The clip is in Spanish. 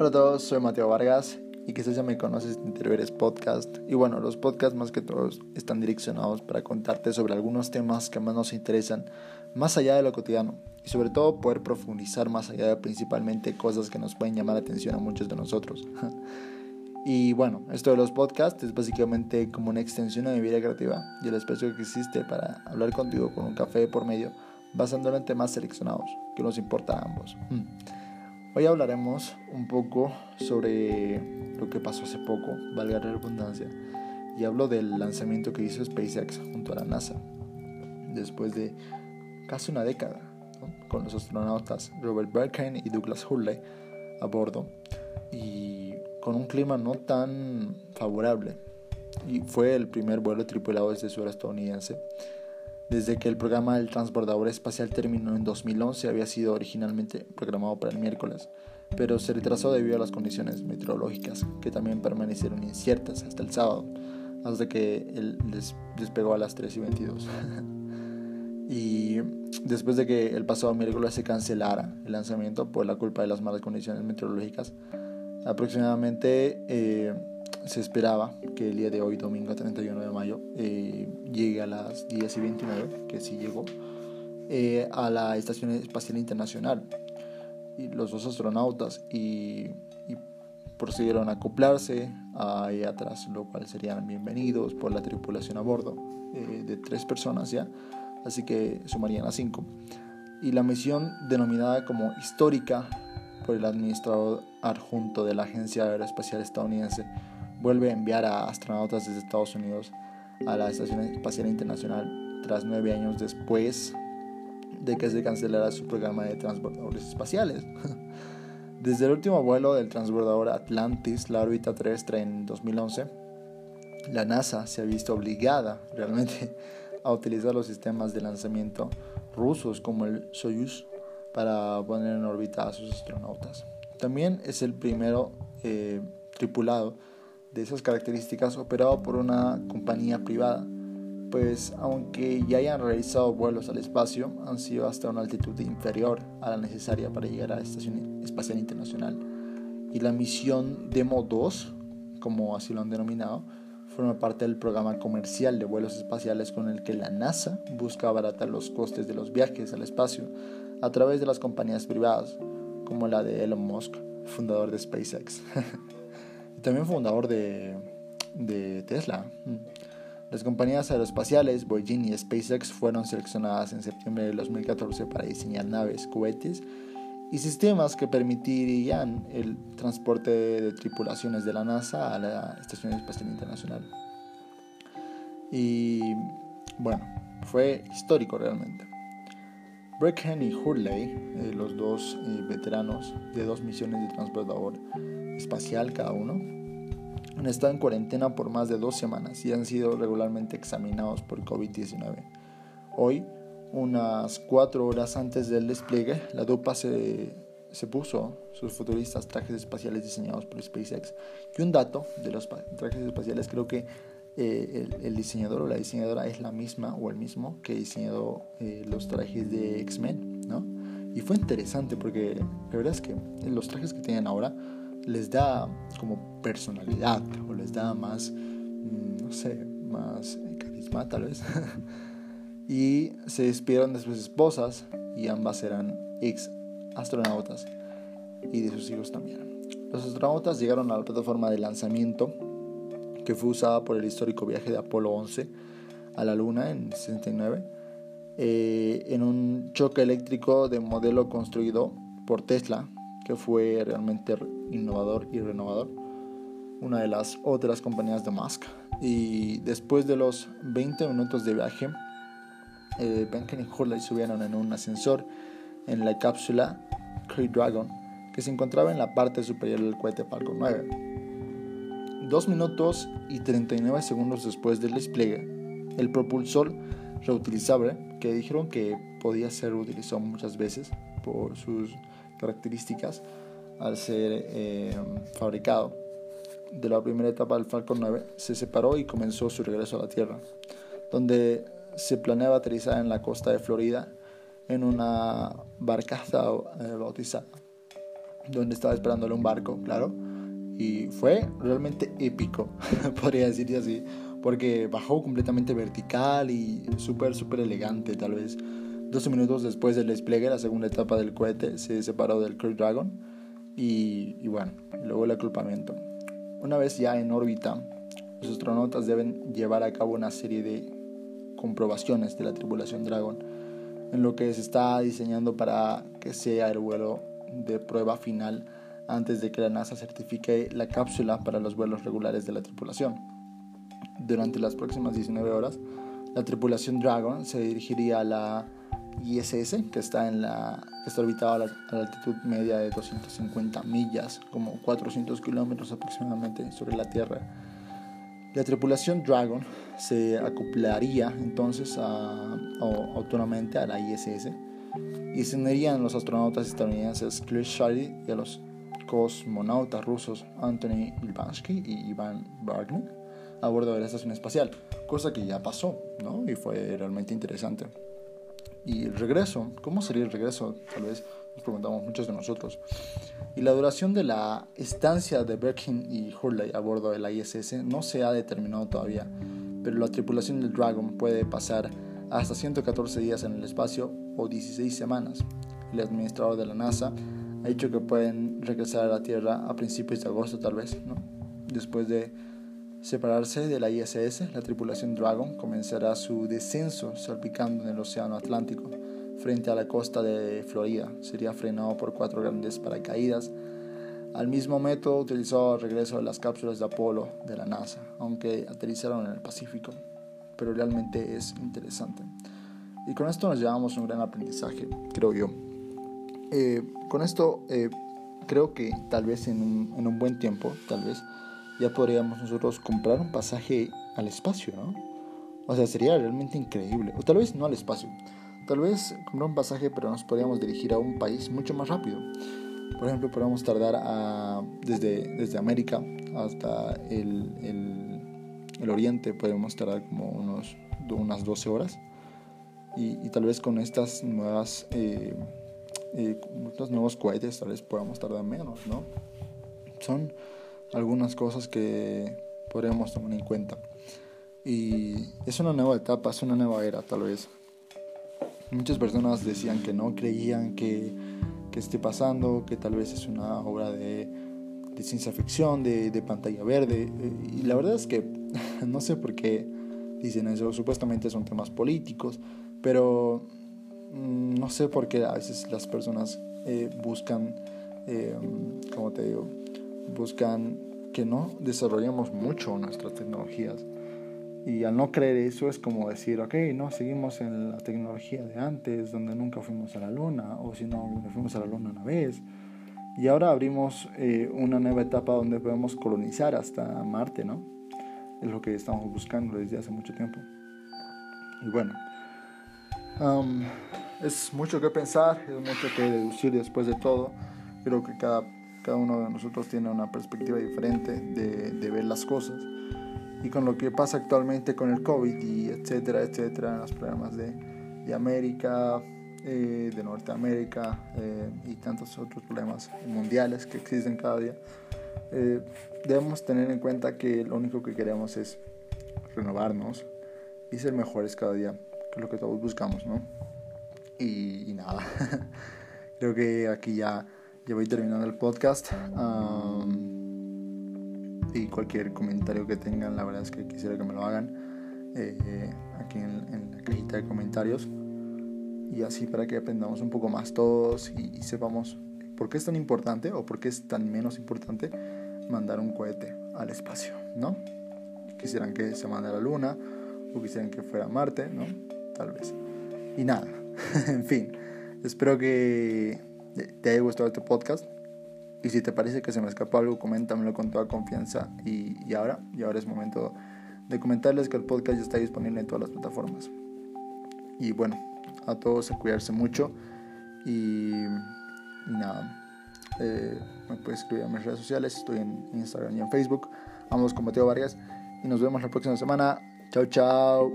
Hola a todos, soy Mateo Vargas y quizás ya me conoces de Interiores Podcast. Y bueno, los podcasts más que todos están direccionados para contarte sobre algunos temas que más nos interesan, más allá de lo cotidiano. Y sobre todo poder profundizar más allá de principalmente cosas que nos pueden llamar la atención a muchos de nosotros. y bueno, esto de los podcasts es básicamente como una extensión de mi vida creativa y el espacio que existe para hablar contigo con un café por medio, basándolo en temas seleccionados que nos importa a ambos. Hoy hablaremos un poco sobre lo que pasó hace poco, valga la redundancia, y hablo del lanzamiento que hizo SpaceX junto a la NASA, después de casi una década, con los astronautas Robert Berkane y Douglas Hurley a bordo, y con un clima no tan favorable. Y fue el primer vuelo tripulado desde suelo estadounidense desde que el programa del transbordador espacial terminó en 2011, había sido originalmente programado para el miércoles, pero se retrasó debido a las condiciones meteorológicas, que también permanecieron inciertas hasta el sábado, hasta que él despegó a las 3 y 22. y después de que el pasado miércoles se cancelara el lanzamiento por la culpa de las malas condiciones meteorológicas, aproximadamente... Eh, se esperaba que el día de hoy, domingo 31 de mayo, eh, llegue a las 10 y 29, que sí llegó, eh, a la Estación Espacial Internacional. Y los dos astronautas y, procedieron a acoplarse ahí atrás, lo cual serían bienvenidos por la tripulación a bordo eh, de tres personas ya, así que sumarían a cinco. Y la misión denominada como histórica por el administrador adjunto de la Agencia Aeroespacial Estadounidense vuelve a enviar a astronautas desde Estados Unidos a la Estación Espacial Internacional tras nueve años después de que se cancelara su programa de transbordadores espaciales. Desde el último vuelo del transbordador Atlantis, la órbita terrestre en 2011, la NASA se ha visto obligada realmente a utilizar los sistemas de lanzamiento rusos como el Soyuz para poner en órbita a sus astronautas. También es el primero eh, tripulado de esas características operado por una compañía privada, pues aunque ya hayan realizado vuelos al espacio, han sido hasta una altitud inferior a la necesaria para llegar a la Estación Espacial Internacional. Y la misión Demo 2, como así lo han denominado, forma parte del programa comercial de vuelos espaciales con el que la NASA busca abaratar los costes de los viajes al espacio a través de las compañías privadas, como la de Elon Musk, fundador de SpaceX. también fundador de, de Tesla. Las compañías aeroespaciales Boeing y SpaceX fueron seleccionadas en septiembre de 2014 para diseñar naves, cohetes y sistemas que permitirían el transporte de tripulaciones de la NASA a la Estación Espacial Internacional. Y bueno, fue histórico realmente. Breckenridge y Hurley, eh, los dos eh, veteranos de dos misiones de transportador espacial cada uno, han estado en cuarentena por más de dos semanas y han sido regularmente examinados por COVID-19. Hoy, unas cuatro horas antes del despliegue, la DUPA se, se puso sus futuristas trajes espaciales diseñados por SpaceX. Y un dato de los trajes espaciales, creo que eh, el, diseñador o la diseñadora es la misma o el mismo que diseñó eh, los trajes de X-Men, ¿no? Y fue interesante porque la verdad es que los trajes que tienen ahora les da como personalidad o les da más, mm, no sé, más carisma tal vez. y se despidieron de sus esposas y ambas eran ex astronautas y de sus hijos también. Los astronautas llegaron a la plataforma de lanzamiento que fue usada por el histórico viaje de Apolo 11 a la Luna en 69 eh, en un choque eléctrico de modelo construido por Tesla que fue realmente innovador y renovador, una de las otras compañías de Musk. Y después de los 20 minutos de viaje, eh, Benken y Hurley subieron en un ascensor en la cápsula Crew Dragon, que se encontraba en la parte superior del cohete Falcon 9. Dos minutos y 39 segundos después del despliegue, el propulsor reutilizable, que dijeron que podía ser utilizado muchas veces por sus características al ser eh, fabricado. De la primera etapa del Falcon 9 se separó y comenzó su regreso a la Tierra, donde se planeaba aterrizar en la costa de Florida en una barcaza eh, bautizada. donde estaba esperándole un barco, claro. Y fue realmente épico, podría decirse así, porque bajó completamente vertical y súper, súper elegante tal vez. 12 minutos después del despliegue, la segunda etapa del cohete se separó del Crew Dragon y, y bueno, luego el aculpamiento. Una vez ya en órbita, los astronautas deben llevar a cabo una serie de comprobaciones de la tripulación Dragon, en lo que se está diseñando para que sea el vuelo de prueba final antes de que la NASA certifique la cápsula para los vuelos regulares de la tripulación. Durante las próximas 19 horas, la tripulación Dragon se dirigiría a la ISS, que está, en la, que está orbitada a la, altitud media de 250 millas, como 400 kilómetros aproximadamente sobre la Tierra. La tripulación Dragon se acoplaría entonces autónomamente a la ISS y se unirían los astronautas estadounidenses Chris Shady y a los cosmonautas rusos Anthony Ilvansky y Ivan Bargnik a bordo de la estación espacial, cosa que ya pasó, ¿no? Y fue realmente interesante. Y el regreso, ¿cómo sería el regreso? Tal vez nos preguntamos muchos de nosotros. Y la duración de la estancia de Birkin y Hurley a bordo de la ISS no se ha determinado todavía, pero la tripulación del Dragon puede pasar hasta 114 días en el espacio o 16 semanas. El administrador de la NASA ha dicho que pueden regresar a la Tierra a principios de agosto tal vez, ¿no? Después de separarse de la ISS, la tripulación Dragon comenzará su descenso salpicando en el Océano Atlántico frente a la costa de Florida. Sería frenado por cuatro grandes paracaídas, al mismo método utilizado al regreso de las cápsulas de Apolo de la NASA, aunque aterrizaron en el Pacífico. Pero realmente es interesante. Y con esto nos llevamos un gran aprendizaje, creo yo. Eh, con esto eh, creo que tal vez en un, en un buen tiempo, tal vez, ya podríamos nosotros comprar un pasaje al espacio, ¿no? O sea, sería realmente increíble. O tal vez no al espacio. Tal vez comprar un pasaje, pero nos podríamos dirigir a un país mucho más rápido. Por ejemplo, podríamos tardar a, desde, desde América hasta el, el, el, Oriente, podemos tardar como unos, unas 12 horas. Y, y tal vez con estas nuevas, eh, eh, estos nuevos cohetes, tal vez podamos tardar menos, ¿no? Son algunas cosas que podríamos tomar en cuenta. Y es una nueva etapa, es una nueva era tal vez. Muchas personas decían que no creían que, que esté pasando, que tal vez es una obra de, de ciencia ficción, de, de, pantalla verde. Y la verdad es que no sé por qué dicen eso. Supuestamente son temas políticos, pero mm, no sé por qué a veces las personas eh, buscan, eh, como te digo, buscan que no desarrollemos mucho nuestras tecnologías. Y al no creer eso es como decir, ok, no, seguimos en la tecnología de antes, donde nunca fuimos a la luna, o si no, fuimos a la luna una vez. Y ahora abrimos eh, una nueva etapa donde podemos colonizar hasta Marte, ¿no? Es lo que estamos buscando desde hace mucho tiempo. Y bueno, um, es mucho que pensar, es mucho que deducir después de todo. Creo que cada cada uno de nosotros tiene una perspectiva diferente de, de, ver las cosas. Y con lo que pasa actualmente con el COVID y etcétera, etcétera, los problemas de, de América, eh, de Norteamérica eh, y tantos otros problemas mundiales que existen cada día, eh, debemos tener en cuenta que lo único que queremos es renovarnos y ser mejores cada día, que es lo que todos buscamos, ¿no? Y, y nada, creo que aquí ya ya voy terminando el podcast. y cualquier comentario que tengan, la verdad es que quisiera que me lo hagan eh, aquí en, la cajita de comentarios. Y así para que aprendamos un poco más todos y, sepamos por qué es tan importante o por qué es tan menos importante mandar un cohete al espacio, ¿no? Quisieran que se mandara a la Luna o quisieran que fuera a Marte, ¿no? Tal vez. Y nada, en fin, espero que te haya gustado este podcast. Y si te parece que se me escapó algo, coméntamelo con toda confianza. Y, y, ahora, y ahora es momento de comentarles que el podcast ya está disponible en todas las plataformas. Y bueno, a todos a cuidarse mucho. Y, nada, eh, me puedes escribir en mis redes sociales. Estoy en Instagram y en Facebook. Vamos con Mateo Vargas. Y nos vemos la próxima semana. Chao, chao.